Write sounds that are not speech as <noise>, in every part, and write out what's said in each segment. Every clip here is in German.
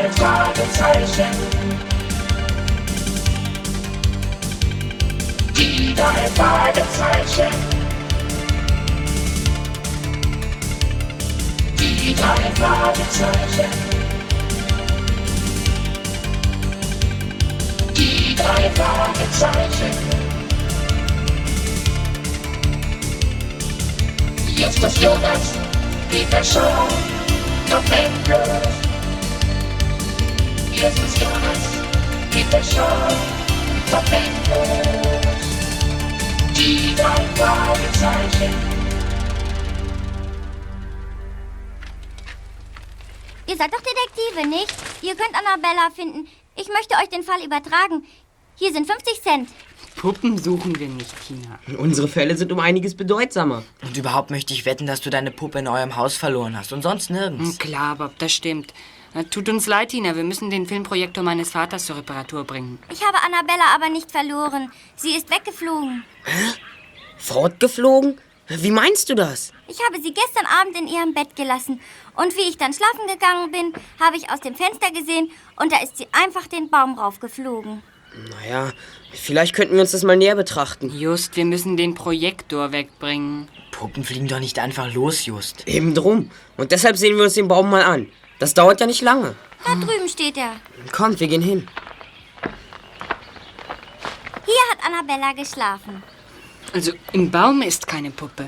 drei Fragezeichen. Die drei Fragezeichen. Die drei Fragezeichen. Die drei Fragezeichen. Jetzt ist Jonas, die Person, noch endlos. Jetzt ist die Person, noch endlos. Die drei Fragezeichen. Ihr seid doch Detektive, nicht? Ihr könnt Annabella finden. Ich möchte euch den Fall übertragen. Hier sind 50 Cent. Puppen suchen wir nicht, Tina. Unsere Fälle sind um einiges bedeutsamer. Und überhaupt möchte ich wetten, dass du deine Puppe in eurem Haus verloren hast und sonst nirgends. Hm, Klar, Bob, das stimmt. Tut uns leid, Tina. Wir müssen den Filmprojektor meines Vaters zur Reparatur bringen. Ich habe Annabella aber nicht verloren. Sie ist weggeflogen. Fortgeflogen? Wie meinst du das? Ich habe sie gestern Abend in ihrem Bett gelassen. Und wie ich dann schlafen gegangen bin, habe ich aus dem Fenster gesehen und da ist sie einfach den Baum raufgeflogen. Naja, vielleicht könnten wir uns das mal näher betrachten. Just, wir müssen den Projektor wegbringen. Puppen fliegen doch nicht einfach los, Just. Eben drum. Und deshalb sehen wir uns den Baum mal an. Das dauert ja nicht lange. Da drüben steht er. Kommt, wir gehen hin. Hier hat Annabella geschlafen. Also, im Baum ist keine Puppe.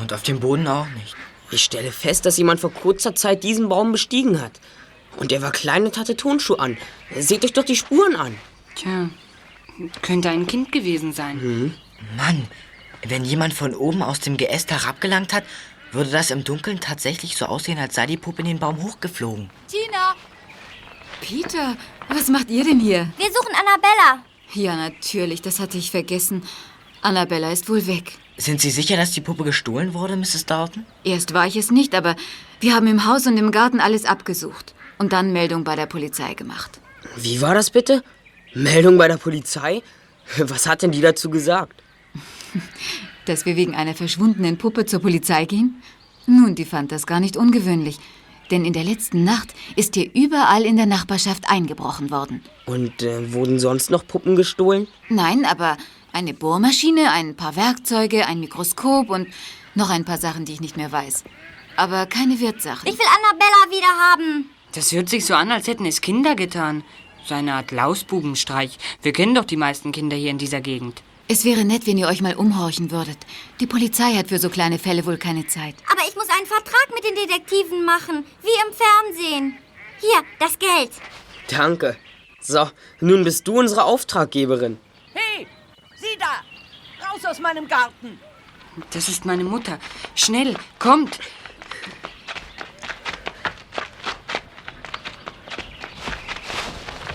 Und auf dem Boden auch nicht. Ich stelle fest, dass jemand vor kurzer Zeit diesen Baum bestiegen hat. Und er war klein und hatte Turnschuhe an. Seht euch doch die Spuren an. Tja, könnte ein Kind gewesen sein. Mann, wenn jemand von oben aus dem Geäst herabgelangt hat, würde das im Dunkeln tatsächlich so aussehen, als sei die Puppe in den Baum hochgeflogen. Tina! Peter, was macht ihr denn hier? Wir suchen Annabella. Ja, natürlich, das hatte ich vergessen. Annabella ist wohl weg. Sind Sie sicher, dass die Puppe gestohlen wurde, Mrs. Dalton? Erst war ich es nicht, aber wir haben im Haus und im Garten alles abgesucht und dann Meldung bei der Polizei gemacht. Wie war das bitte? Meldung bei der Polizei? Was hat denn die dazu gesagt? <laughs> Dass wir wegen einer verschwundenen Puppe zur Polizei gehen? Nun, die fand das gar nicht ungewöhnlich. Denn in der letzten Nacht ist hier überall in der Nachbarschaft eingebrochen worden. Und äh, wurden sonst noch Puppen gestohlen? Nein, aber eine Bohrmaschine, ein paar Werkzeuge, ein Mikroskop und noch ein paar Sachen, die ich nicht mehr weiß. Aber keine Wertsachen. Ich will Annabella wieder haben. Das hört sich so an, als hätten es Kinder getan. So eine Art Lausbubenstreich. Wir kennen doch die meisten Kinder hier in dieser Gegend. Es wäre nett, wenn ihr euch mal umhorchen würdet. Die Polizei hat für so kleine Fälle wohl keine Zeit. Aber ich muss einen Vertrag mit den Detektiven machen, wie im Fernsehen. Hier, das Geld. Danke. So, nun bist du unsere Auftraggeberin. Hey, Sie da! Raus aus meinem Garten! Das ist meine Mutter. Schnell, kommt.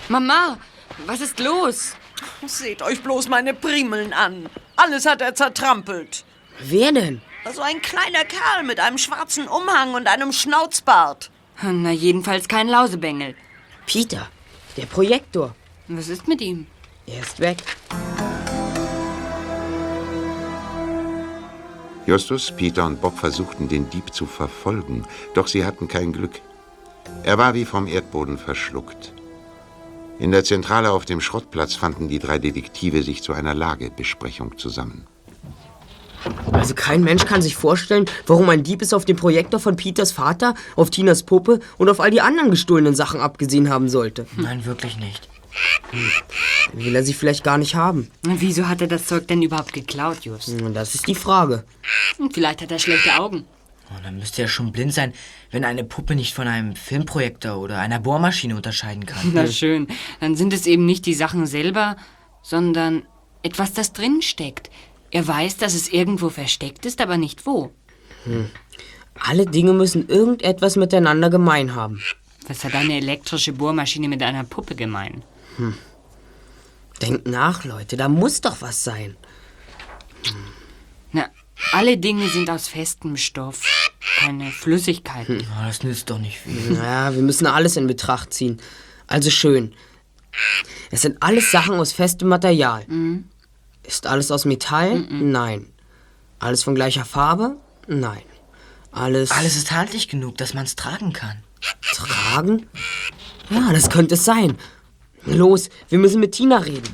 Mama, was ist los? Seht euch bloß meine Primeln an. Alles hat er zertrampelt. Wer denn? So ein kleiner Kerl mit einem schwarzen Umhang und einem Schnauzbart. Na, jedenfalls kein Lausebengel. Peter, der Projektor. Was ist mit ihm? Er ist weg. Justus, Peter und Bob versuchten, den Dieb zu verfolgen, doch sie hatten kein Glück. Er war wie vom Erdboden verschluckt. In der Zentrale auf dem Schrottplatz fanden die drei Detektive sich zu einer Lagebesprechung zusammen. Also kein Mensch kann sich vorstellen, warum ein Dieb es auf den Projektor von Peters Vater, auf Tinas Puppe und auf all die anderen gestohlenen Sachen abgesehen haben sollte. Nein, wirklich nicht. Will er sie vielleicht gar nicht haben? Wieso hat er das Zeug denn überhaupt geklaut, Just? Das ist die Frage. Hm, Vielleicht hat er schlechte Augen. Oh, dann müsste er schon blind sein, wenn eine Puppe nicht von einem Filmprojektor oder einer Bohrmaschine unterscheiden kann. Na schön, dann sind es eben nicht die Sachen selber, sondern etwas, das drin steckt. Er weiß, dass es irgendwo versteckt ist, aber nicht wo. Alle Dinge müssen irgendetwas miteinander gemein haben. Was hat eine elektrische Bohrmaschine mit einer Puppe gemein? Denkt nach, Leute, da muss doch was sein. Na, alle Dinge sind aus festem Stoff, keine Flüssigkeiten. Oh, das nützt doch nicht viel. Naja, wir müssen alles in Betracht ziehen. Also schön. Es sind alles Sachen aus festem Material. Ist alles aus Metall? Nein. Alles von gleicher Farbe? Nein. Alles, Alles ist haltlich genug, dass man es tragen kann. tragen? Ja, das könnte es sein. Los, wir müssen mit Tina reden.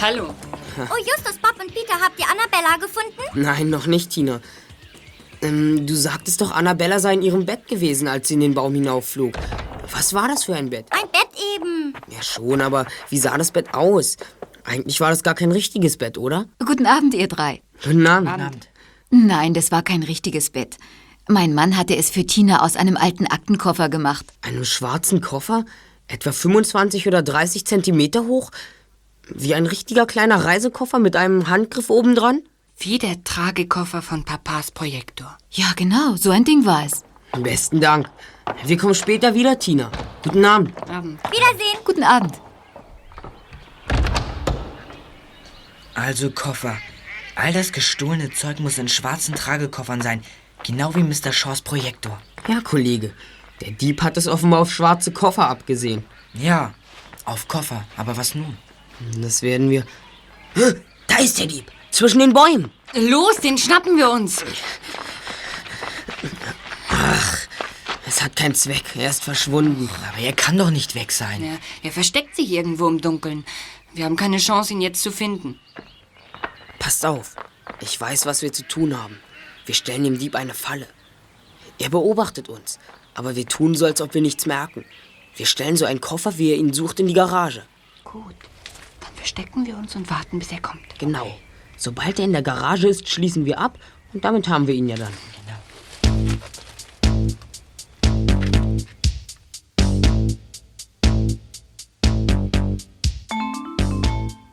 Hallo. Oh, Justus, Bob und Peter, habt ihr Annabella gefunden? Nein, noch nicht, Tina. Ähm, du sagtest doch, Annabella sei in ihrem Bett gewesen, als sie in den Baum hinaufflog. Was war das für ein Bett? Ein Bett eben. Ja schon, aber wie sah das Bett aus? Eigentlich war das gar kein richtiges Bett, oder? Guten Abend, ihr drei. Guten Abend. Abend. Nein, das war kein richtiges Bett. Mein Mann hatte es für Tina aus einem alten Aktenkoffer gemacht. Einem schwarzen Koffer? Etwa 25 oder 30 Zentimeter hoch? Wie ein richtiger kleiner Reisekoffer mit einem Handgriff obendran? Wie der Tragekoffer von Papas Projektor. Ja, genau, so ein Ding war es. Besten Dank. Wir kommen später wieder, Tina. Guten Abend. Abend. Wiedersehen. Guten Abend. Also Koffer. All das gestohlene Zeug muss in schwarzen Tragekoffern sein. Genau wie Mr. Shaws Projektor. Ja, Kollege. Der Dieb hat es offenbar auf schwarze Koffer abgesehen. Ja, auf Koffer. Aber was nun? Das werden wir. Da ist der Dieb. Zwischen den Bäumen. Los, den schnappen wir uns. Es hat keinen Zweck. Er ist verschwunden. Aber er kann doch nicht weg sein. Ja, er versteckt sich irgendwo im Dunkeln. Wir haben keine Chance, ihn jetzt zu finden. Passt auf. Ich weiß, was wir zu tun haben. Wir stellen dem Dieb eine Falle. Er beobachtet uns. Aber wir tun so, als ob wir nichts merken. Wir stellen so einen Koffer, wie er ihn sucht, in die Garage. Gut. Verstecken wir uns und warten, bis er kommt. Genau. Sobald er in der Garage ist, schließen wir ab und damit haben wir ihn ja dann.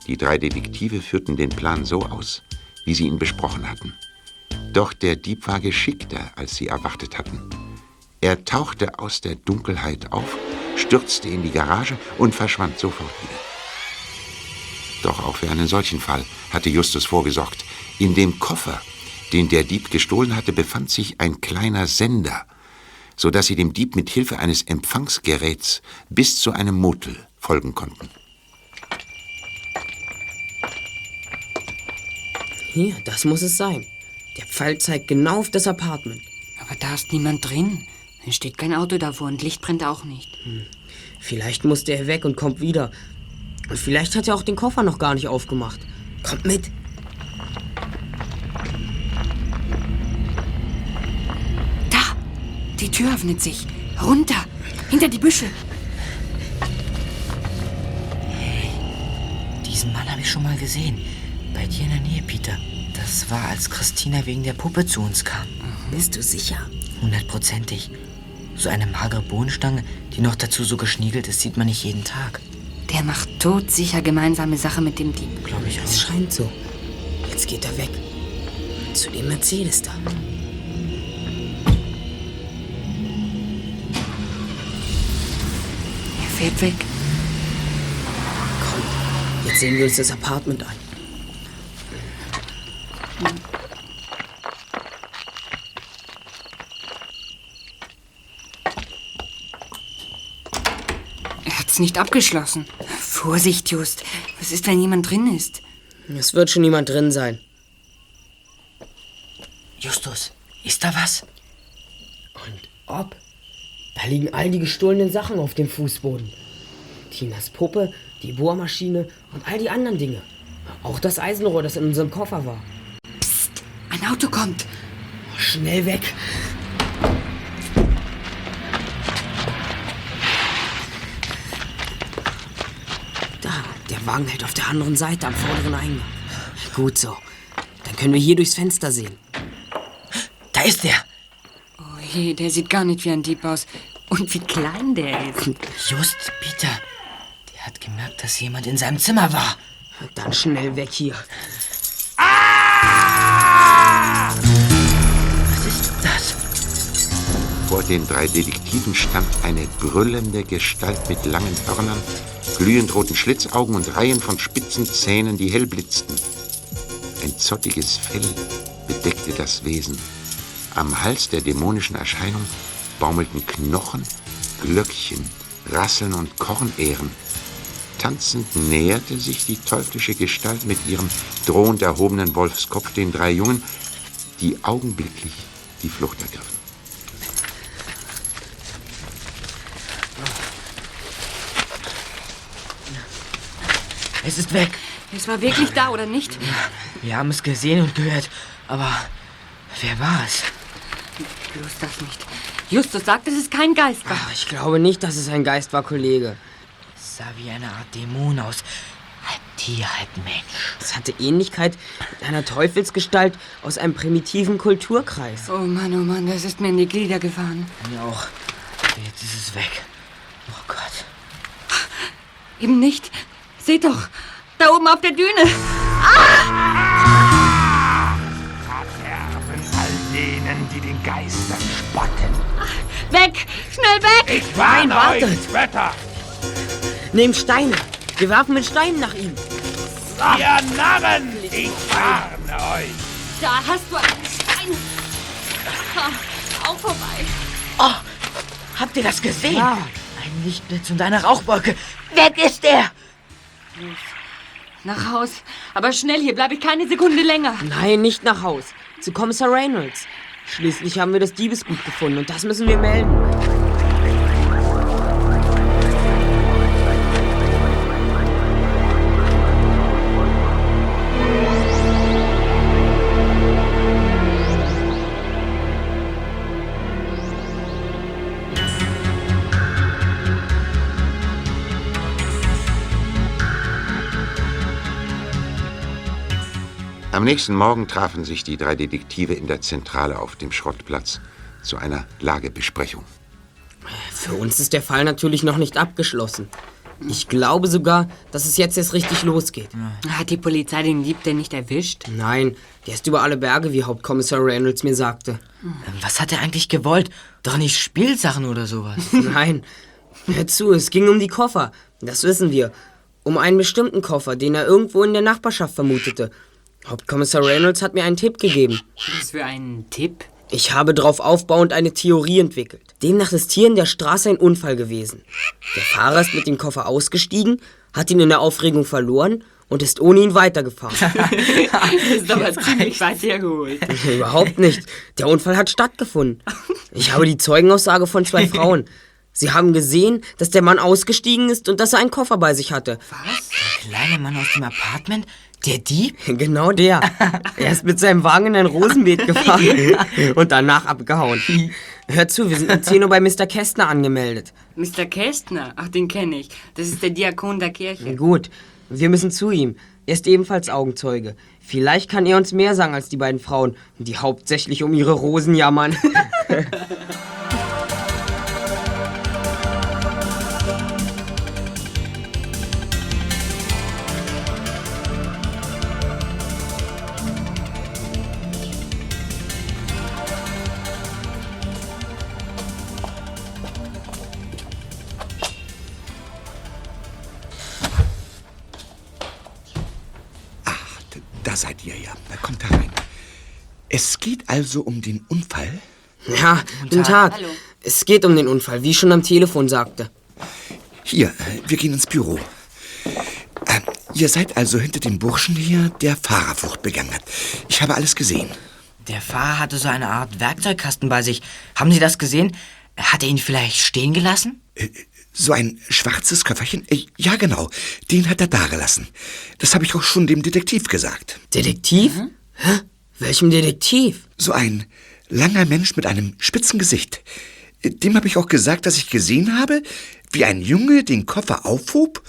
Die drei Detektive führten den Plan so aus, wie sie ihn besprochen hatten. Doch der Dieb war geschickter, als sie erwartet hatten. Er tauchte aus der Dunkelheit auf, stürzte in die Garage und verschwand sofort wieder. Doch auch für einen solchen Fall hatte Justus vorgesorgt. In dem Koffer, den der Dieb gestohlen hatte, befand sich ein kleiner Sender, so dass sie dem Dieb mit Hilfe eines Empfangsgeräts bis zu einem Motel folgen konnten. Hier, das muss es sein. Der Pfeil zeigt genau auf das Apartment. Aber da ist niemand drin. Es steht kein Auto davor und Licht brennt auch nicht. Vielleicht musste er weg und kommt wieder. Und vielleicht hat er auch den Koffer noch gar nicht aufgemacht. Kommt mit. Da! Die Tür öffnet sich. Runter! Hinter die Büsche! Diesen Mann habe ich schon mal gesehen. Bei dir in der Nähe, Peter. Das war, als Christina wegen der Puppe zu uns kam. Bist du sicher? Hundertprozentig. So eine magere Bohnenstange, die noch dazu so geschniegelt ist, sieht man nicht jeden Tag. Der macht todsicher gemeinsame Sache mit dem Dieb. Glaube ich Es auch. scheint so. Jetzt geht er weg. Zu dem Mercedes da. Er fährt weg. Komm, jetzt sehen wir uns das Apartment an. Er hat's nicht abgeschlossen. Vorsicht, Just. Was ist, wenn jemand drin ist? Es wird schon jemand drin sein. Justus, ist da was? Und ob? Da liegen all die gestohlenen Sachen auf dem Fußboden. Tinas Puppe, die Bohrmaschine und all die anderen Dinge. Auch das Eisenrohr, das in unserem Koffer war. Ein Auto kommt. Schnell weg. Da, der Wagen hält auf der anderen Seite am vorderen Eingang. Gut so. Dann können wir hier durchs Fenster sehen. Da ist er. Oh je, der sieht gar nicht wie ein Dieb aus. Und wie klein der ist. Just, Peter. Der hat gemerkt, dass jemand in seinem Zimmer war. Dann schnell weg hier. Den drei Detektiven stand eine brüllende Gestalt mit langen Hörnern, glühend roten Schlitzaugen und Reihen von spitzen Zähnen, die hell blitzten. Ein zottiges Fell bedeckte das Wesen. Am Hals der dämonischen Erscheinung baumelten Knochen, Glöckchen, Rasseln und Kornähren. Tanzend näherte sich die teuflische Gestalt mit ihrem drohend erhobenen Wolfskopf den drei Jungen, die augenblicklich die Flucht ergriffen. Es ist weg. Es war wirklich da, oder nicht? Wir haben es gesehen und gehört. Aber wer war es? Bloß das nicht. Justus sagt, es kein Geist war. Ach, ich glaube nicht, dass es ein Geist war, Kollege. Es sah wie eine Art Dämon aus. Halb Tier, halb Mensch. Es hatte Ähnlichkeit mit einer Teufelsgestalt aus einem primitiven Kulturkreis. Oh Mann, oh Mann, das ist mir in die Glieder gefahren. Mir auch. Jetzt ist es weg. Oh Gott. Eben nicht. Seht doch, da oben auf der Düne. Verderben all denen, die den Geistern spotten. Weg! Schnell weg! Ich warne wartet! euch, Spötter! Nehmt Steine. Wir werfen mit Steinen nach ihm. Ihr Narren! Ich warne euch! Da hast du einen Stein. Ah, Auch vorbei. Oh, habt ihr das gesehen? Ein Lichtblitz und eine Rauchwolke. Weg ist er! Nach Haus. Aber schnell, hier bleibe ich keine Sekunde länger. Nein, nicht nach Haus. Zu Kommissar Reynolds. Schließlich haben wir das Diebesgut gefunden und das müssen wir melden. Nächsten Morgen trafen sich die drei Detektive in der Zentrale auf dem Schrottplatz zu einer Lagebesprechung. Für uns ist der Fall natürlich noch nicht abgeschlossen. Ich glaube sogar, dass es jetzt erst richtig losgeht. Hat die Polizei den Dieb denn nicht erwischt? Nein, der ist über alle Berge, wie Hauptkommissar Reynolds mir sagte. Ähm, Was hat er eigentlich gewollt? Doch nicht Spielsachen oder sowas. <laughs> Nein, hör zu, es ging um die Koffer. Das wissen wir. Um einen bestimmten Koffer, den er irgendwo in der Nachbarschaft vermutete. Hauptkommissar Reynolds hat mir einen Tipp gegeben. Was für einen Tipp? Ich habe darauf aufbauend eine Theorie entwickelt. Demnach ist hier in der Straße ein Unfall gewesen. Der Fahrer ist mit dem Koffer ausgestiegen, hat ihn in der Aufregung verloren und ist ohne ihn weitergefahren. Das <laughs> ist aber ziemlich weit hergeholt. <laughs> Überhaupt nicht. Der Unfall hat stattgefunden. Ich habe die Zeugenaussage von zwei Frauen. Sie haben gesehen, dass der Mann ausgestiegen ist und dass er einen Koffer bei sich hatte. Der kleine Mann aus dem Apartment? Der Dieb? <laughs> Genau der. Er ist mit seinem Wagen in ein Rosenbeet <laughs> gefahren und danach abgehauen. Hör zu, wir sind um 10 Uhr bei Mr. Kästner angemeldet. Mr. Kästner? Ach, den kenne ich. Das ist der Diakon der Kirche. Gut, wir müssen zu ihm. Er ist ebenfalls Augenzeuge. Vielleicht kann er uns mehr sagen als die beiden Frauen, die hauptsächlich um ihre Rosen jammern. <laughs> geht also um den Unfall? Ja, guten Tag. Es geht um den Unfall, wie ich schon am Telefon sagte. Hier, äh, wir gehen ins Büro. Äh, ihr seid also hinter dem Burschen hier, der Fahrerflucht begangen hat. Ich habe alles gesehen. Der Fahrer hatte so eine Art Werkzeugkasten bei sich. Haben Sie das gesehen? Hat er ihn vielleicht stehen gelassen? So ein schwarzes Köfferchen? Äh, Ja, genau. Den hat er dagelassen. Das habe ich auch schon dem Detektiv gesagt. Detektiv? Hä? Welchem Detektiv? So ein langer Mensch mit einem spitzen Gesicht. Dem habe ich auch gesagt, dass ich gesehen habe, wie ein Junge den Koffer aufhob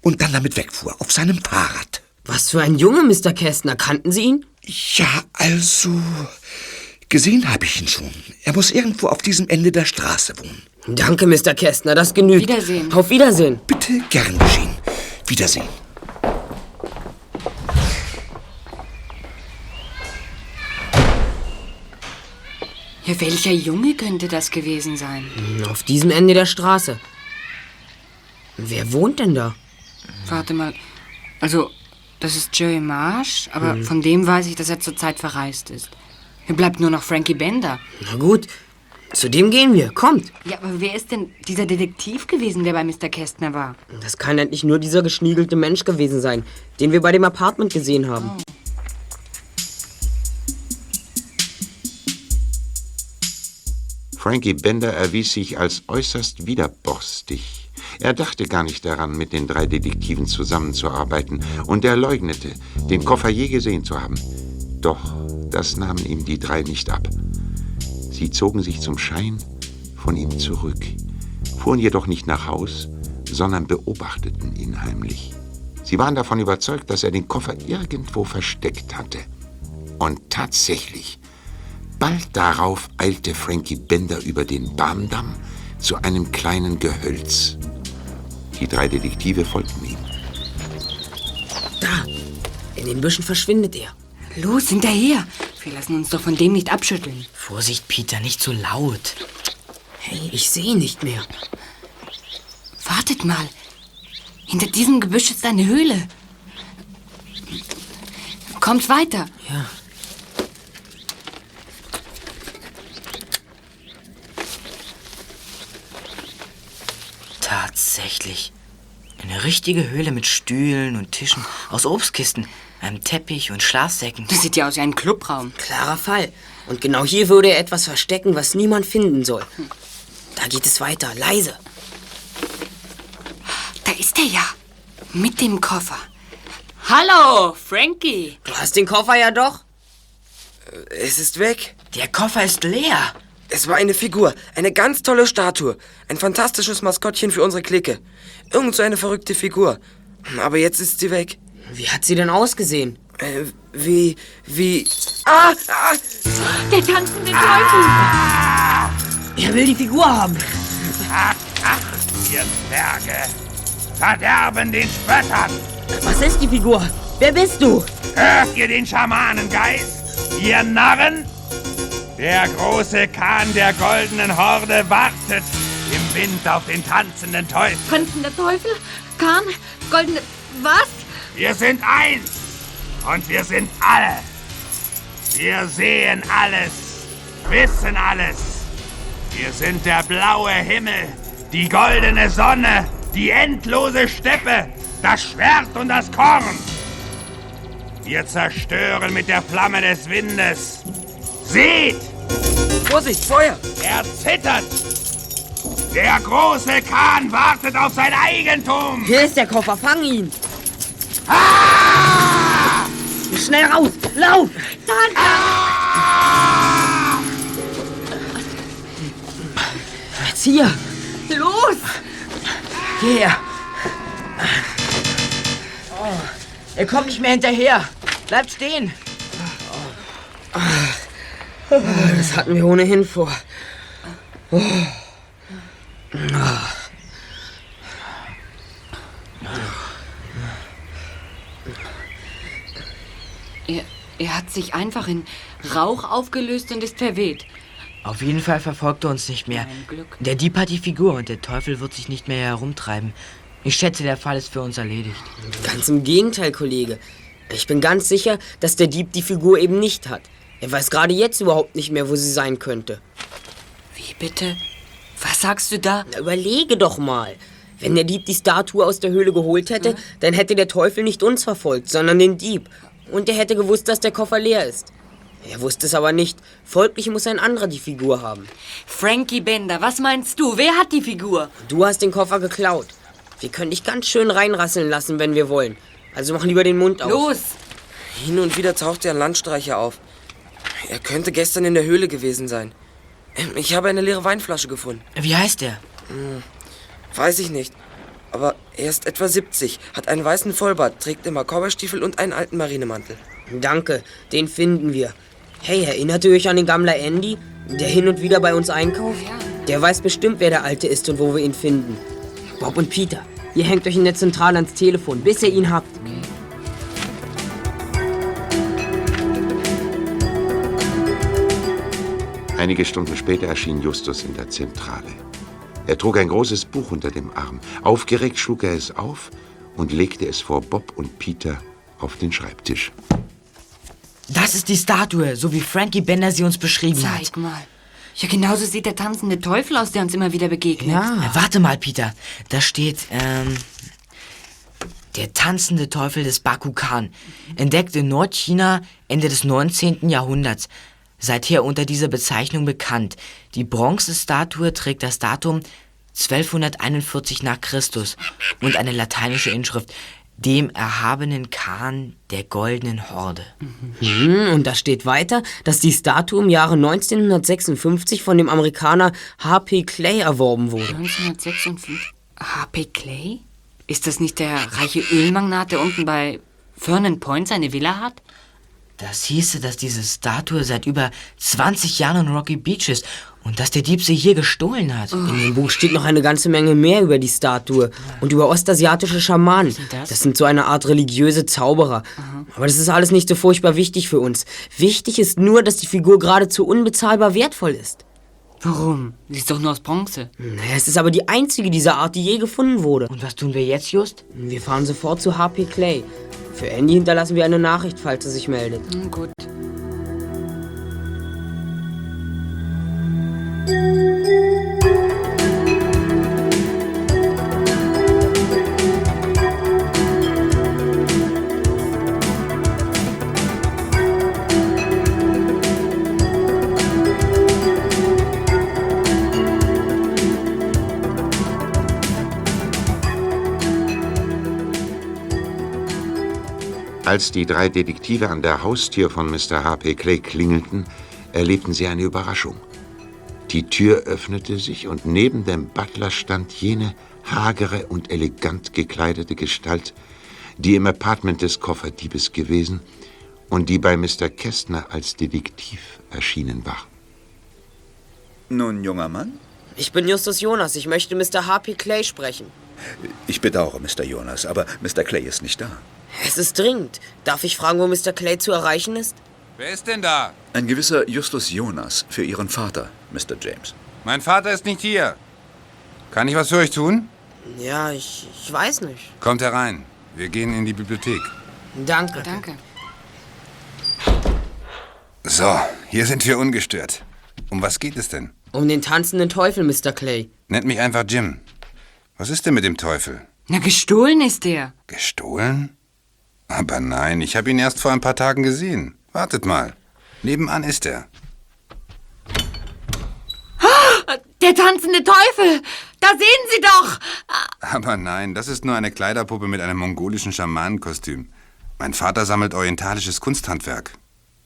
und dann damit wegfuhr, auf seinem Fahrrad. Was für ein Junge, Mr. Kästner. Kannten Sie ihn? Ja, also. Gesehen habe ich ihn schon. Er muss irgendwo auf diesem Ende der Straße wohnen. Danke, Mr. Kästner, das genügt. Wiedersehen. Auf Wiedersehen. Bitte gern geschehen. Wiedersehen. Ja, welcher Junge könnte das gewesen sein? Auf diesem Ende der Straße. Wer wohnt denn da? Warte mal. Also, das ist Joey Marsh, aber von dem weiß ich, dass er zurzeit verreist ist. Hier bleibt nur noch Frankie Bender. Na gut, Zu dem gehen wir. Kommt. Ja, aber wer ist denn dieser Detektiv gewesen, der bei Mr. Kästner war? Das kann endlich nur dieser geschniegelte Mensch gewesen sein, den wir bei dem Apartment gesehen haben. Frankie Bender erwies sich als äußerst widerborstig. Er dachte gar nicht daran, mit den drei Detektiven zusammenzuarbeiten, und er leugnete, den Koffer je gesehen zu haben. Doch das nahmen ihm die drei nicht ab. Sie zogen sich zum Schein von ihm zurück, fuhren jedoch nicht nach Haus, sondern beobachteten ihn heimlich. Sie waren davon überzeugt, dass er den Koffer irgendwo versteckt hatte. Und tatsächlich, bald darauf eilte Frankie Bender über den Bahndamm zu einem kleinen Gehölz. Die drei Detektive folgten ihm. Da, in den Büschen verschwindet er. Los, hinterher. Wir lassen uns doch von dem nicht abschütteln. Vorsicht, Peter, nicht so laut. Hey, ich sehe nicht mehr. Wartet mal. Hinter diesem Gebüsch ist eine Höhle. Kommt weiter. Ja. Tatsächlich. Eine richtige Höhle mit Stühlen und Tischen aus Obstkisten, einem Teppich und Schlafsäcken. Das sieht ja aus wie ein Clubraum. Klarer Fall. Und genau hier würde er etwas verstecken, was niemand finden soll. Da geht es weiter, leise. Da ist er ja. Mit dem Koffer. Hallo, Frankie. Du hast den Koffer ja doch. Es ist weg. Der Koffer ist leer. Es war eine Figur, eine ganz tolle Statue, ein fantastisches Maskottchen für unsere Clique. Irgend so eine verrückte Figur. Aber jetzt ist sie weg. Wie hat sie denn ausgesehen? Äh, wie, wie... Ah, ah! Der tanzende Teufel! Er will die Figur haben. Ach, ach, ihr Zwerge. Verderben den Spöttern. Was ist die Figur? Wer bist du? Hört ihr den Schamanengeist? Ihr Narren? Der große Kahn der goldenen Horde wartet im Wind auf den tanzenden Teufel. Tanzender Teufel? Kahn? Goldene... Was? Wir sind eins und wir sind alle. Wir sehen alles, wissen alles. Wir sind der blaue Himmel, die goldene Sonne, die endlose Steppe, das Schwert und das Korn. Wir zerstören mit der Flamme des Windes. Seht, Vorsicht, Feuer! er zittert. Der große Kahn wartet auf sein Eigentum. Hier ist der Koffer, fang ihn. Ah! Schnell raus, lauf! Jetzt hier. Los! Hierher. Er kommt nicht mehr hinterher. Bleibt stehen. Das hatten wir ohnehin vor. Er, er hat sich einfach in Rauch aufgelöst und ist verweht. Auf jeden Fall verfolgt er uns nicht mehr. Der Dieb hat die Figur und der Teufel wird sich nicht mehr herumtreiben. Ich schätze, der Fall ist für uns erledigt. Ganz im Gegenteil, Kollege. Ich bin ganz sicher, dass der Dieb die Figur eben nicht hat. Er weiß gerade jetzt überhaupt nicht mehr, wo sie sein könnte. Wie bitte? Was sagst du da? Na, überlege doch mal. Wenn der Dieb die Statue aus der Höhle geholt hätte, dann hätte der Teufel nicht uns verfolgt, sondern den Dieb. Und er hätte gewusst, dass der Koffer leer ist. Er wusste es aber nicht. Folglich muss ein anderer die Figur haben. Frankie Bender, was meinst du? Wer hat die Figur? Du hast den Koffer geklaut. Wir können dich ganz schön reinrasseln lassen, wenn wir wollen. Also mach lieber den Mund auf. Los! Hin und wieder taucht ja ein Landstreicher auf. Er könnte gestern in der Höhle gewesen sein. Ähm, Ich habe eine leere Weinflasche gefunden. Wie heißt der? Weiß ich nicht. Aber er ist etwa 70, hat einen weißen Vollbart, trägt immer Cowboystiefel und einen alten Marinemantel. Danke, den finden wir. Hey, erinnert ihr euch an den Gammler Andy, der hin und wieder bei uns einkauft? Der weiß bestimmt, wer der Alte ist und wo wir ihn finden. Bob und Peter, ihr hängt euch in der Zentrale ans Telefon, bis ihr ihn habt. Einige Stunden später erschien Justus in der Zentrale. Er trug ein großes Buch unter dem Arm. Aufgeregt schlug er es auf und legte es vor Bob und Peter auf den Schreibtisch. Das ist die Statue, so wie Frankie Bender sie uns beschrieben hat. Zeig mal. Ja, genauso sieht der tanzende Teufel aus, der uns immer wieder begegnet. Äh, Warte mal, Peter. Da steht, ähm. Der tanzende Teufel des Bakukan. Entdeckt in Nordchina Ende des 19. Jahrhunderts. Seither unter dieser Bezeichnung bekannt. Die Bronzestatue trägt das Datum 1241 nach Christus und eine lateinische Inschrift. Dem erhabenen Kahn der goldenen Horde. Hm, und da steht weiter, dass die Statue im Jahre 1956 von dem Amerikaner H.P. Clay erworben wurde. 1956. H.P. Clay? Ist das nicht der reiche Ölmagnat, der unten bei Vernon Point seine Villa hat? Das hieße, dass diese Statue seit über 20 Jahren in Rocky Beach ist und dass der Dieb sie hier gestohlen hat. In dem Buch steht noch eine ganze Menge mehr über die Statue und über ostasiatische Schamanen. das? Das sind so eine Art religiöse Zauberer. Aber das ist alles nicht so furchtbar wichtig für uns. Wichtig ist nur, dass die Figur geradezu unbezahlbar wertvoll ist. Warum? Sie ist doch nur aus Bronze. Es ist aber die einzige dieser Art, die je gefunden wurde. Und was tun wir jetzt, Just? Wir fahren sofort zu HP Clay. Für Andy hinterlassen wir eine Nachricht, falls er sich meldet. Hm, gut. Als die drei Detektive an der Haustür von Mr. H.P. Clay klingelten, erlebten sie eine Überraschung. Die Tür öffnete sich und neben dem Butler stand jene hagere und elegant gekleidete Gestalt, die im Apartment des Kofferdiebes gewesen und die bei Mr. Kästner als Detektiv erschienen war. Nun, junger Mann, Ich bin Justus Jonas. Ich möchte Mr. HP Clay sprechen. ich bedauere, Mr. Jonas, aber Mr. Clay ist nicht da. Es ist dringend. Darf ich fragen, wo Mr. Clay zu erreichen ist? Wer ist denn da? Ein gewisser Justus Jonas für Ihren Vater, Mr. James. Mein Vater ist nicht hier. Kann ich was für euch tun? Ja, ich, ich weiß nicht. Kommt herein. Wir gehen in die Bibliothek. Danke. Danke. So, hier sind wir ungestört. Um was geht es denn? Um den tanzenden Teufel, Mr. Clay. Nennt mich einfach Jim. Was ist denn mit dem Teufel? Na, gestohlen ist der. Gestohlen? Aber nein, ich habe ihn erst vor ein paar Tagen gesehen. Wartet mal. Nebenan ist er. Der tanzende Teufel! Da sehen Sie doch! Aber nein, das ist nur eine Kleiderpuppe mit einem mongolischen Schamanenkostüm. Mein Vater sammelt orientalisches Kunsthandwerk.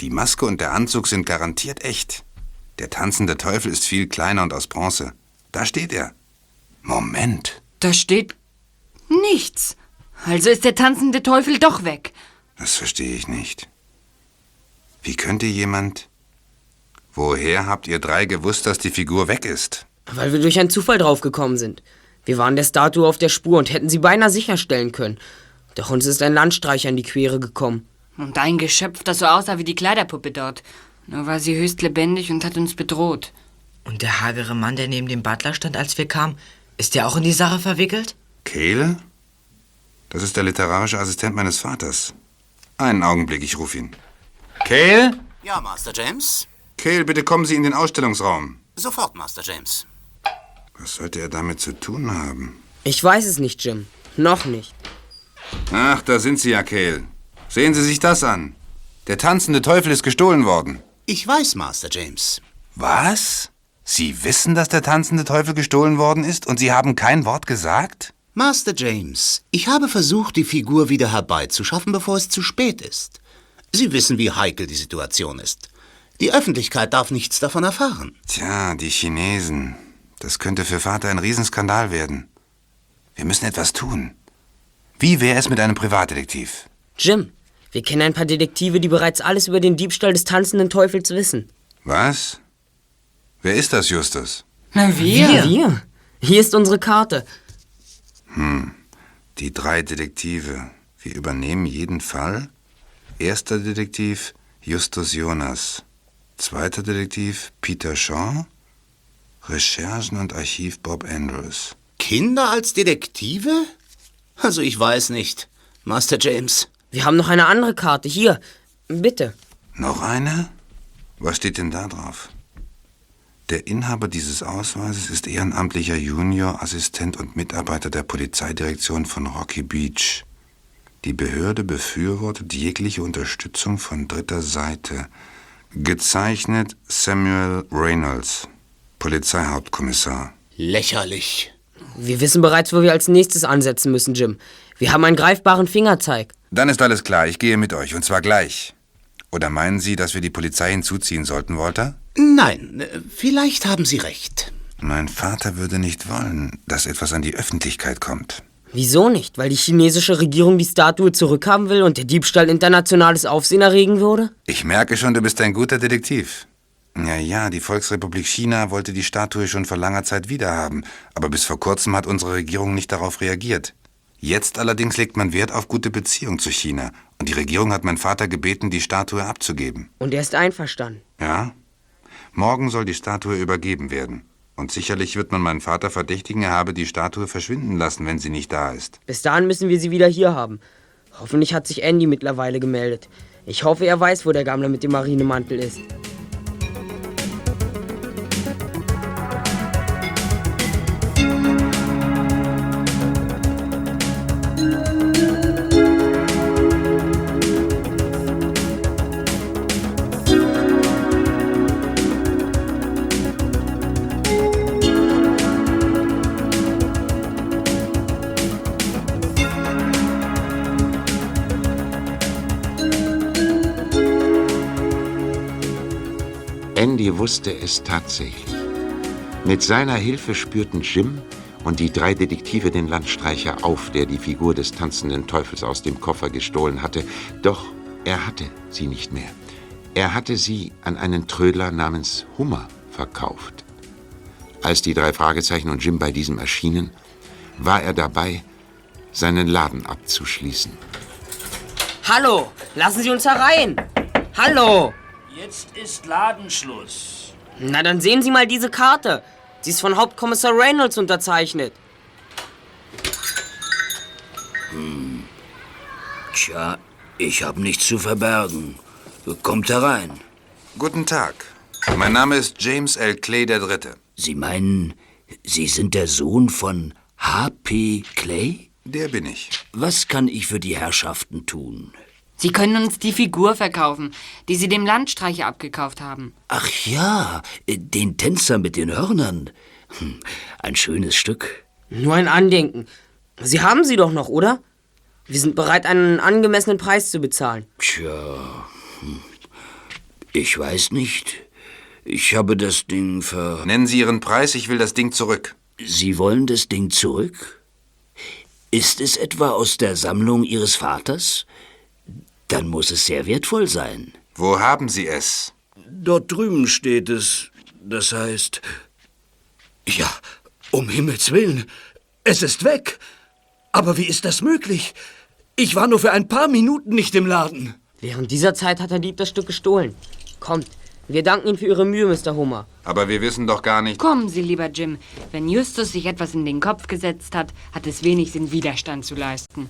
Die Maske und der Anzug sind garantiert echt. Der tanzende Teufel ist viel kleiner und aus Bronze. Da steht er. Moment, Da steht nichts. Also ist der tanzende Teufel doch weg. das verstehe ich nicht. Wie könnte jemand... Woher habt ihr drei gewusst, dass die Figur weg ist? Weil wir durch einen Zufall draufgekommen sind. Wir waren der Statue auf der Spur und hätten sie beinahe sicherstellen können. Doch uns ist ein Landstreicher in die Quere gekommen. Und ein Geschöpf, das so aussah wie die Kleiderpuppe dort. Nur war sie höchst lebendig und hat uns bedroht. Und der hagere Mann, der neben dem Butler stand, als wir kamen, ist der auch in die Sache verwickelt? Kehle? Das ist der literarische Assistent meines Vaters. Einen Augenblick, ich rufe ihn. Cale? Ja, Master James? Cale, bitte kommen Sie in den Ausstellungsraum. Sofort, Master James. Was sollte er damit zu tun haben? Ich weiß es nicht, Jim. Noch nicht. Ach, da sind Sie ja, Cale. Sehen Sie sich das an. Der tanzende Teufel ist gestohlen worden. Ich weiß, Master James. Was? Sie wissen, dass der tanzende Teufel gestohlen worden ist und Sie haben kein Wort gesagt? Master James, ich habe versucht, die Figur wieder herbeizuschaffen, bevor es zu spät ist. Sie wissen, wie heikel die Situation ist. Die Öffentlichkeit darf nichts davon erfahren. Tja, die Chinesen. Das könnte für Vater ein Riesenskandal werden. Wir müssen etwas tun. Wie wäre es mit einem Privatdetektiv? Jim, wir kennen ein paar Detektive, die bereits alles über den Diebstahl des tanzenden Teufels wissen. Was? Wer ist das, Justus? Na, Wir? Wir? Hier ist unsere Karte. Hm, die drei Detektive. Wir übernehmen jeden Fall. Erster Detektiv Justus Jonas. Zweiter Detektiv Peter Shaw. Recherchen und Archiv Bob Andrews. Kinder als Detektive? Also ich weiß nicht. Master James. Wir haben noch eine andere Karte. Hier, bitte. Noch eine? Was steht denn da drauf? Der Inhaber dieses Ausweises ist ehrenamtlicher Juniorassistent und Mitarbeiter der Polizeidirektion von Rocky Beach. Die Behörde befürwortet jegliche Unterstützung von dritter Seite. Gezeichnet Samuel Reynolds, Polizeihauptkommissar. Lächerlich. Wir wissen bereits, wo wir als nächstes ansetzen müssen, Jim. Wir haben einen greifbaren Fingerzeig. Dann ist alles klar, ich gehe mit euch, und zwar gleich. Oder meinen Sie, dass wir die Polizei hinzuziehen sollten, Walter? Nein, äh, vielleicht haben Sie recht. Mein Vater würde nicht wollen, dass etwas an die Öffentlichkeit kommt. Wieso nicht? Weil die chinesische Regierung die Statue zurückhaben will und der Diebstahl internationales Aufsehen erregen würde? Ich merke schon, du bist ein guter Detektiv. Ja, ja, die Volksrepublik China wollte die Statue schon vor langer Zeit wiederhaben, aber bis vor kurzem hat unsere Regierung nicht darauf reagiert. Jetzt allerdings legt man Wert auf gute Beziehungen zu China und die Regierung hat meinen Vater gebeten, die Statue abzugeben. Und er ist einverstanden. Ja? Morgen soll die Statue übergeben werden. Und sicherlich wird man meinen Vater verdächtigen, er habe die Statue verschwinden lassen, wenn sie nicht da ist. Bis dahin müssen wir sie wieder hier haben. Hoffentlich hat sich Andy mittlerweile gemeldet. Ich hoffe, er weiß, wo der Gammler mit dem Marinemantel ist. Andy wusste es tatsächlich. Mit seiner Hilfe spürten Jim und die drei Detektive den Landstreicher auf, der die Figur des tanzenden Teufels aus dem Koffer gestohlen hatte. Doch er hatte sie nicht mehr. Er hatte sie an einen Trödler namens Hummer verkauft. Als die drei Fragezeichen und Jim bei diesem erschienen, war er dabei, seinen Laden abzuschließen. Hallo, lassen Sie uns herein. Hallo. Jetzt ist Ladenschluss. Na, dann sehen Sie mal diese Karte. Sie ist von Hauptkommissar Reynolds unterzeichnet. Hm. Tja, ich hab nichts zu verbergen. Kommt herein. Guten Tag. Mein Name ist James L. Clay III. Sie meinen, Sie sind der Sohn von H.P. Clay? Der bin ich. Was kann ich für die Herrschaften tun? Sie können uns die Figur verkaufen, die Sie dem Landstreicher abgekauft haben. Ach ja, den Tänzer mit den Hörnern. Hm, Ein schönes Stück. Nur ein Andenken. Sie haben sie doch noch, oder? Wir sind bereit, einen angemessenen Preis zu bezahlen. Tja, hm. ich weiß nicht. Ich habe das Ding ver... Nennen Sie Ihren Preis, ich will das Ding zurück. Sie wollen das Ding zurück? Ist es etwa aus der Sammlung Ihres Vaters? Dann muss es sehr wertvoll sein. Wo haben Sie es? Dort drüben steht es. Das heißt. Ja, um Himmels Willen. Es ist weg. Aber wie ist das möglich? Ich war nur für ein paar Minuten nicht im Laden. Während dieser Zeit hat der Dieb das Stück gestohlen. Kommt, wir danken Ihnen für Ihre Mühe, Mr. Hummer. Aber wir wissen doch gar nicht. Kommen Sie, lieber Jim. Wenn Justus sich etwas in den Kopf gesetzt hat, hat es wenig Sinn, Widerstand zu leisten.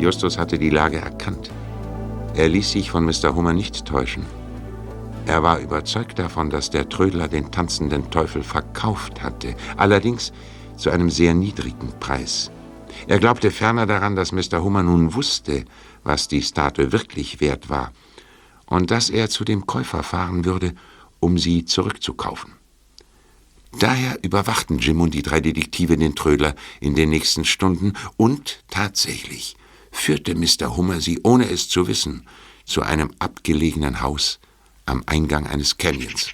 Justus hatte die Lage erkannt. Er ließ sich von Mr. Hummer nicht täuschen. Er war überzeugt davon, dass der Trödler den tanzenden Teufel verkauft hatte, allerdings zu einem sehr niedrigen Preis. Er glaubte ferner daran, dass Mr. Hummer nun wusste, was die Statue wirklich wert war, und dass er zu dem Käufer fahren würde, um sie zurückzukaufen. Daher überwachten Jim und die drei Detektive den Trödler in den nächsten Stunden und tatsächlich führte Mr. Hummer sie, ohne es zu wissen, zu einem abgelegenen Haus am Eingang eines Canyons.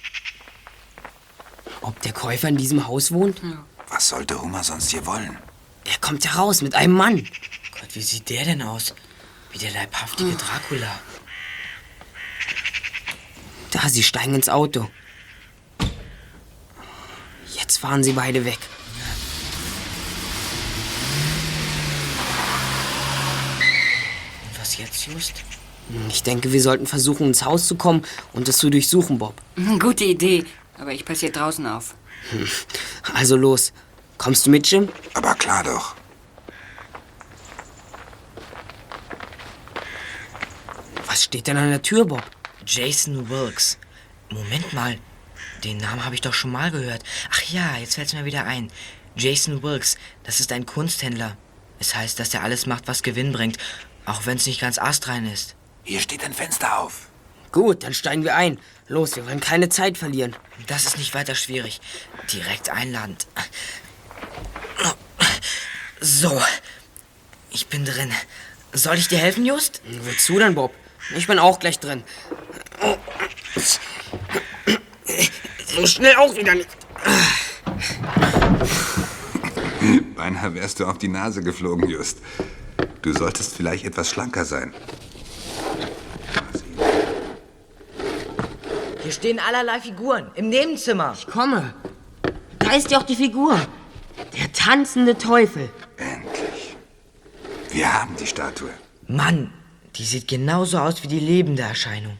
Ob der Käufer in diesem Haus wohnt? Was sollte Hummer sonst hier wollen? Er kommt heraus mit einem Mann. Gott, wie sieht der denn aus? Wie der leibhaftige Dracula. Da, sie steigen ins Auto. Jetzt fahren sie beide weg. Jetzt, Just? Ich denke, wir sollten versuchen, ins Haus zu kommen und es zu durchsuchen, Bob. Gute Idee, aber ich passe hier draußen auf. Also los. Kommst du mit, Jim? Aber klar doch. Was steht denn an der Tür, Bob? Jason Wilkes. Moment mal. Den Namen habe ich doch schon mal gehört. Ach ja, jetzt fällt es mir wieder ein. Jason Wilkes, das ist ein Kunsthändler. Es heißt, dass er alles macht, was Gewinn bringt, auch wenn es nicht ganz astrein ist. Hier steht ein Fenster auf. Gut, dann steigen wir ein. Los, wir wollen keine Zeit verlieren. Das ist nicht weiter schwierig. Direkt einladend. So, ich bin drin. Soll ich dir helfen, Just? Wozu denn, Bob? Ich bin auch gleich drin. So schnell auch wieder nicht. Beinahe wärst du auf die Nase geflogen, Just. Du solltest vielleicht etwas schlanker sein. Hier stehen allerlei Figuren im Nebenzimmer. Ich komme. Da ist ja auch die Figur. Der tanzende Teufel. Wir haben die Statue. Mann, die sieht genauso aus wie die lebende Erscheinung.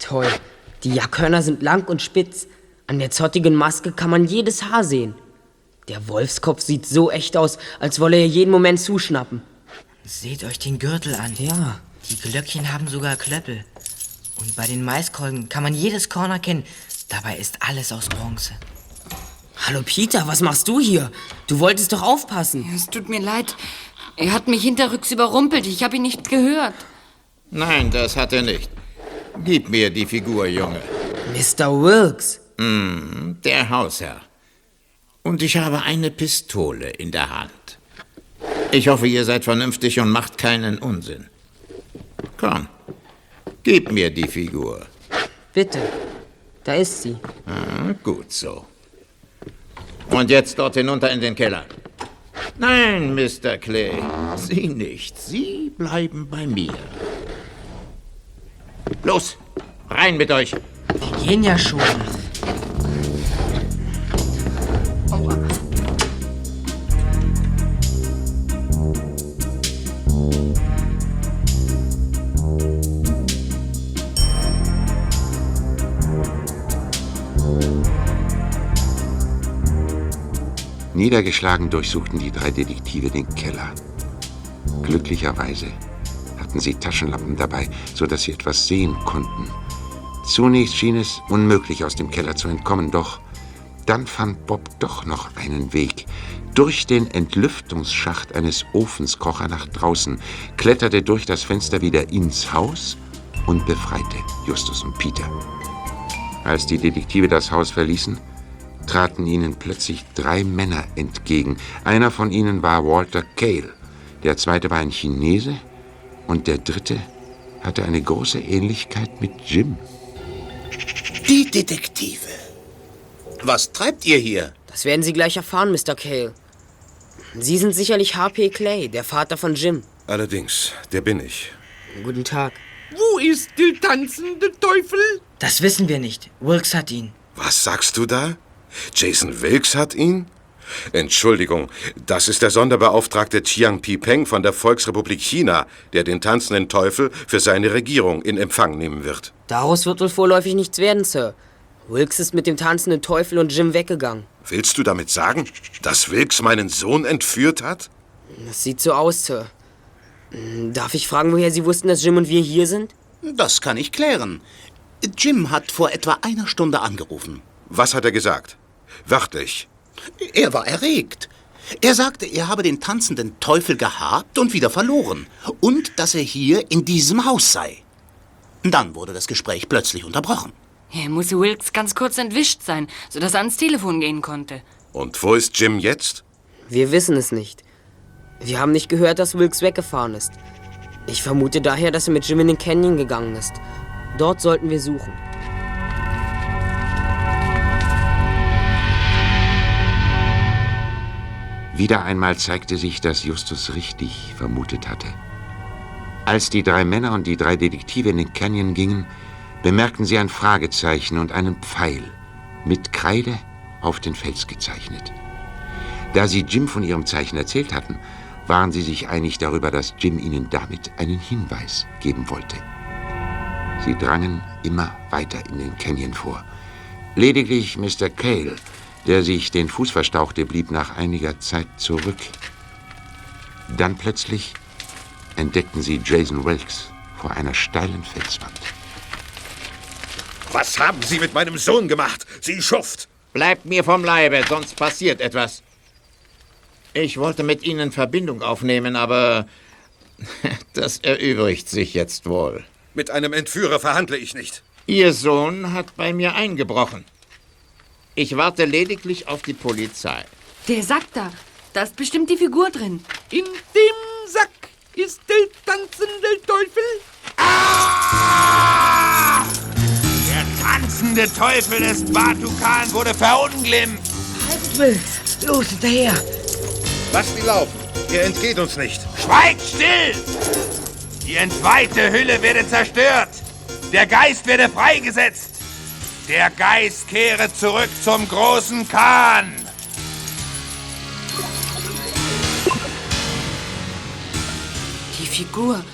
Toll. Die Jackhörner sind lang und spitz. An der zottigen Maske kann man jedes Haar sehen. Der Wolfskopf sieht so echt aus, als wolle er jeden Moment zuschnappen. Seht euch den Gürtel an. Ja. Die Glöckchen haben sogar Klöppel. Und bei den Maiskolben kann man jedes Korn erkennen. Dabei ist alles aus Bronze. Hallo Peter, was machst du hier? Du wolltest doch aufpassen. Es tut mir leid. Er hat mich hinterrücks überrumpelt. Ich habe ihn nicht gehört. Nein, das hat er nicht. Gib mir die Figur, Junge. Mr. Wilkes. Hm, der Hausherr. Und ich habe eine Pistole in der Hand. Ich hoffe, ihr seid vernünftig und macht keinen Unsinn. Komm, gib mir die Figur. Bitte. Da ist sie. Ah, gut so. Und jetzt dort hinunter in den Keller. Nein, Mr. Clay, Sie nicht. Sie bleiben bei mir. Los, rein mit euch. Wir gehen ja schon. Niedergeschlagen durchsuchten die drei Detektive den Keller. Glücklicherweise hatten sie Taschenlampen dabei, sodass sie etwas sehen konnten. Zunächst schien es unmöglich, aus dem Keller zu entkommen, doch dann fand Bob doch noch einen Weg. Durch den Entlüftungsschacht eines Ofens kroch er nach draußen, kletterte durch das Fenster wieder ins Haus und befreite Justus und Peter. Als die Detektive das Haus verließen, traten ihnen plötzlich drei Männer entgegen. Einer von ihnen war Walter Cale, der zweite war ein Chinese und der dritte hatte eine große Ähnlichkeit mit Jim. Die Detektive. Was treibt ihr hier? Das werden Sie gleich erfahren, Mr. Cale. Sie sind sicherlich H.P. Clay, der Vater von Jim. Allerdings, der bin ich. Guten Tag. Wo ist der tanzende Teufel? Das wissen wir nicht. Wilkes hat ihn. Was sagst du da? Jason Wilkes hat ihn? Entschuldigung, das ist der Sonderbeauftragte Chiang Pi-Peng von der Volksrepublik China, der den tanzenden Teufel für seine Regierung in Empfang nehmen wird. Daraus wird wohl vorläufig nichts werden, Sir. Wilkes ist mit dem tanzenden Teufel und Jim weggegangen. Willst du damit sagen, dass Wilkes meinen Sohn entführt hat? Das sieht so aus, Sir. Hm, Darf ich fragen, woher Sie wussten, dass Jim und wir hier sind? Das kann ich klären. Jim hat vor etwa einer Stunde angerufen. Was hat er gesagt? Wörtlich. Er war erregt. Er sagte, er habe den tanzenden Teufel gehabt und wieder verloren. Und dass er hier in diesem Haus sei. Dann wurde das Gespräch plötzlich unterbrochen. Er muss Wilkes ganz kurz entwischt sein, sodass er ans Telefon gehen konnte. Und wo ist Jim jetzt? Wir wissen es nicht. Wir haben nicht gehört, dass Wilkes weggefahren ist. Ich vermute daher, dass er mit Jim in den Canyon gegangen ist. Dort sollten wir suchen. Wieder einmal zeigte sich, dass Justus richtig vermutet hatte. Als die drei Männer und die drei Detektive in den Canyon gingen, bemerkten sie ein Fragezeichen und einen Pfeil mit Kreide auf den Fels gezeichnet. Da sie Jim von ihrem Zeichen erzählt hatten, waren sie sich einig darüber, dass Jim ihnen damit einen Hinweis geben wollte. Sie drangen immer weiter in den Canyon vor. Lediglich Mr. Cale, Der sich den Fuß verstauchte, blieb nach einiger Zeit zurück. Dann plötzlich entdeckten sie Jason Welks vor einer steilen Felswand. Was haben Sie mit meinem Sohn gemacht? Sie Schuft! Bleibt mir vom Leibe, sonst passiert etwas. Ich wollte mit Ihnen Verbindung aufnehmen, aber <laughs> das erübrigt sich jetzt wohl. Mit einem Entführer verhandle ich nicht. Ihr Sohn hat bei mir eingebrochen. Ich warte lediglich auf die Polizei. Der Sack da, da ist bestimmt die Figur drin. In dem Sack ist der tanzende Teufel. Der tanzende Teufel des Batukan wurde verunglimpft. Wilks, los hinterher. Lasst ihn laufen. Er entgeht uns nicht. Schweigt still! Die entweihte Hülle werde zerstört. Der Geist werde freigesetzt. Der Geist kehre zurück zum großen Khan. Die Figur.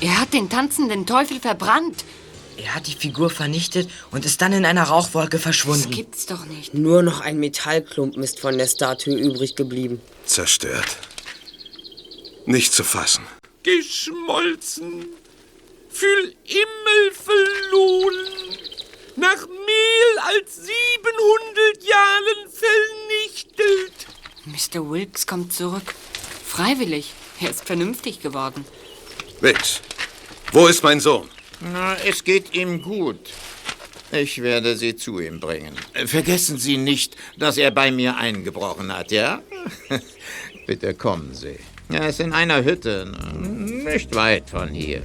Er hat den tanzenden Teufel verbrannt. Er hat die Figur vernichtet und ist dann in einer Rauchwolke verschwunden. Das gibt's doch nicht. Nur noch ein Metallklumpen ist von der Statue übrig geblieben. Zerstört. Nicht zu fassen. Geschmolzen. Für immer verloren. Nach mehr als 700 Jahren vernichtet. Mr. Wilkes kommt zurück. Freiwillig. Er ist vernünftig geworden. Wix, wo ist mein Sohn? Na, es geht ihm gut. Ich werde Sie zu ihm bringen. Vergessen Sie nicht, dass er bei mir eingebrochen hat, ja? <laughs> Bitte kommen Sie. Er ist in einer Hütte, nicht weit von hier.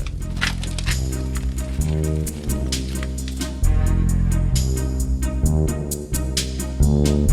you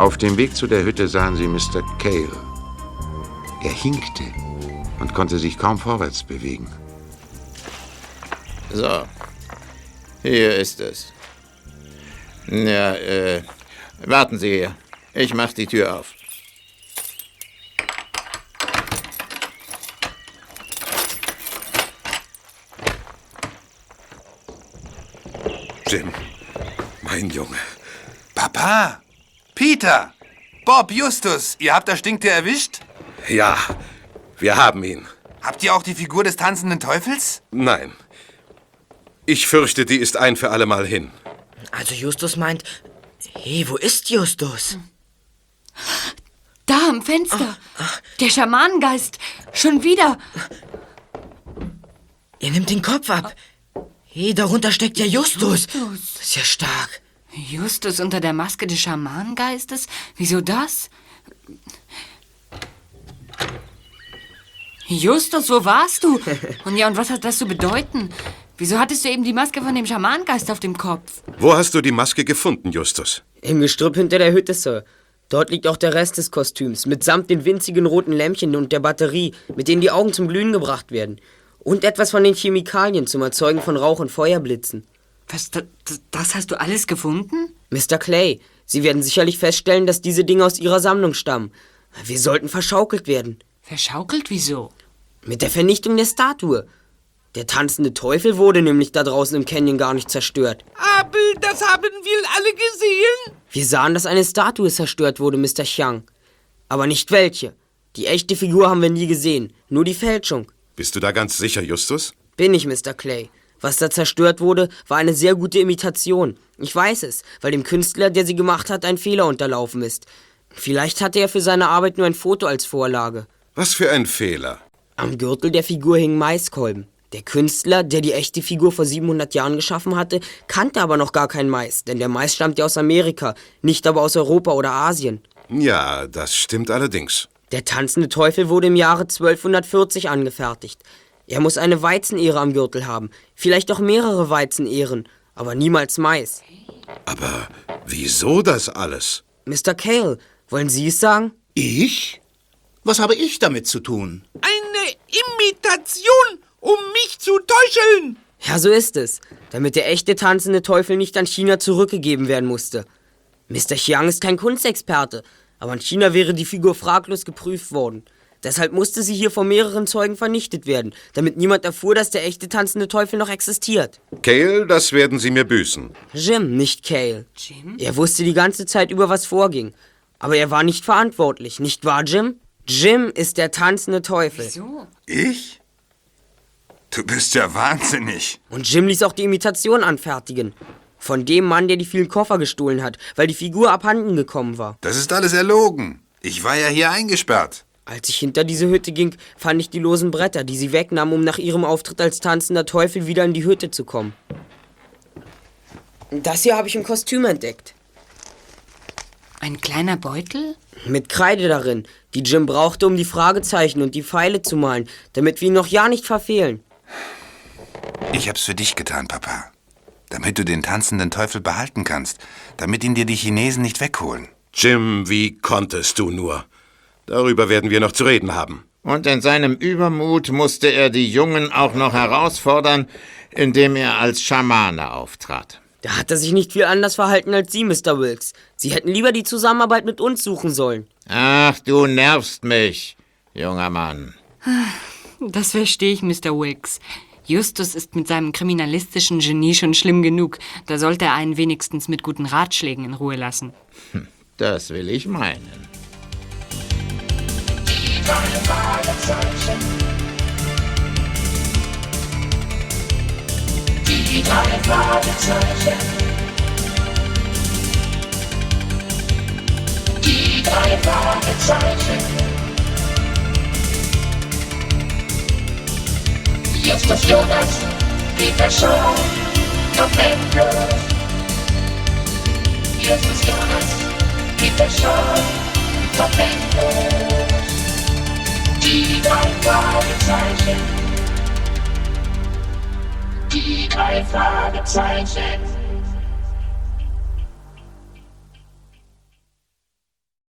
Auf dem Weg zu der Hütte sahen sie Mr. Cale. Er hinkte und konnte sich kaum vorwärts bewegen. So, hier ist es. Ja, äh, warten Sie hier. Ich mach die Tür auf. Jim, mein Junge. Papa! Peter! Bob, Justus, ihr habt das Stinktier erwischt? Ja, wir haben ihn. Habt ihr auch die Figur des tanzenden Teufels? Nein. Ich fürchte, die ist ein für allemal hin. Also Justus meint, hey, wo ist Justus? Da am Fenster. Der Schamanengeist. Schon wieder. Er nimmt den Kopf ab. Hey, darunter steckt ja Justus. Justus. Das ist ja stark. Justus unter der Maske des Schamanengeistes? Wieso das? Justus, wo warst du? <laughs> Und ja, und was hat das zu bedeuten? Wieso hattest du eben die Maske von dem Schamanengeist auf dem Kopf? Wo hast du die Maske gefunden, Justus? Im Gestrüpp hinter der Hütte, Sir. Dort liegt auch der Rest des Kostüms, mitsamt den winzigen roten Lämpchen und der Batterie, mit denen die Augen zum Glühen gebracht werden. Und etwas von den Chemikalien zum Erzeugen von Rauch- und Feuerblitzen. Was, das, das hast du alles gefunden? Mr. Clay, Sie werden sicherlich feststellen, dass diese Dinge aus Ihrer Sammlung stammen. Wir sollten verschaukelt werden. Verschaukelt? Wieso? Mit der Vernichtung der Statue. Der tanzende Teufel wurde nämlich da draußen im Canyon gar nicht zerstört. Aber das haben wir alle gesehen. Wir sahen, dass eine Statue zerstört wurde, Mr. Chiang. Aber nicht welche. Die echte Figur haben wir nie gesehen, nur die Fälschung. Bist du da ganz sicher, Justus? Bin ich, Mr. Clay. Was da zerstört wurde, war eine sehr gute Imitation. Ich weiß es, weil dem Künstler, der sie gemacht hat, ein Fehler unterlaufen ist. Vielleicht hatte er für seine Arbeit nur ein Foto als Vorlage. Was für ein Fehler. Am Gürtel der Figur hingen Maiskolben. Der Künstler, der die echte Figur vor 700 Jahren geschaffen hatte, kannte aber noch gar keinen Mais, denn der Mais stammt ja aus Amerika, nicht aber aus Europa oder Asien. Ja, das stimmt allerdings. Der tanzende Teufel wurde im Jahre 1240 angefertigt. Er muss eine Weizenehre am Gürtel haben, vielleicht auch mehrere Weizenehren, aber niemals Mais. Aber Wieso das alles? Mr. Cale, wollen Sie es sagen? Ich? Was habe ich damit zu tun? Eine Imitation, um mich zu täuscheln. Ja, so ist es. Damit der echte tanzende Teufel nicht an China zurückgegeben werden musste. Mr. Chiang ist kein Kunstexperte, aber in China wäre die Figur fraglos geprüft worden. Deshalb musste sie hier von mehreren Zeugen vernichtet werden, damit niemand erfuhr, dass der echte tanzende Teufel noch existiert. Cale, das werden Sie mir büßen. Jim, nicht Cale. Jim? Er wusste die ganze Zeit über, was vorging. Aber er war nicht verantwortlich, nicht wahr, Jim? Jim ist der tanzende Teufel. Wieso? Ich? Du bist ja wahnsinnig. Und Jim ließ auch die Imitation anfertigen. Von dem Mann, der die vielen Koffer gestohlen hat, weil die Figur abhanden gekommen war. Das ist alles erlogen. Ich war ja hier eingesperrt. Als ich hinter diese Hütte ging, fand ich die losen Bretter, die sie wegnahm, um nach ihrem Auftritt als tanzender Teufel wieder in die Hütte zu kommen. Das hier habe ich im Kostüm entdeckt. Ein kleiner Beutel? Mit Kreide darin, die Jim brauchte, um die Fragezeichen und die Pfeile zu malen, damit wir ihn noch ja nicht verfehlen. Ich hab's für dich getan, Papa. Damit du den tanzenden Teufel behalten kannst. Damit ihn dir die Chinesen nicht wegholen. Jim, wie konntest du nur? Darüber werden wir noch zu reden haben. Und in seinem Übermut musste er die Jungen auch noch herausfordern, indem er als Schamane auftrat. Da hat er sich nicht viel anders verhalten als Sie, Mr. Wilkes. Sie hätten lieber die Zusammenarbeit mit uns suchen sollen. Ach, du nervst mich, junger Mann. Das verstehe ich, Mr. Wilkes. Justus ist mit seinem kriminalistischen Genie schon schlimm genug. Da sollte er einen wenigstens mit guten Ratschlägen in Ruhe lassen. Hm, Das will ich meinen. Die drei Fragezeichen. Die Jonas, Peter Shaw, Tom Andrews. Justus Jonas, Peter Shaw, Tom Andrews. Die drei Fragezeichen. Die drei Fragezeichen.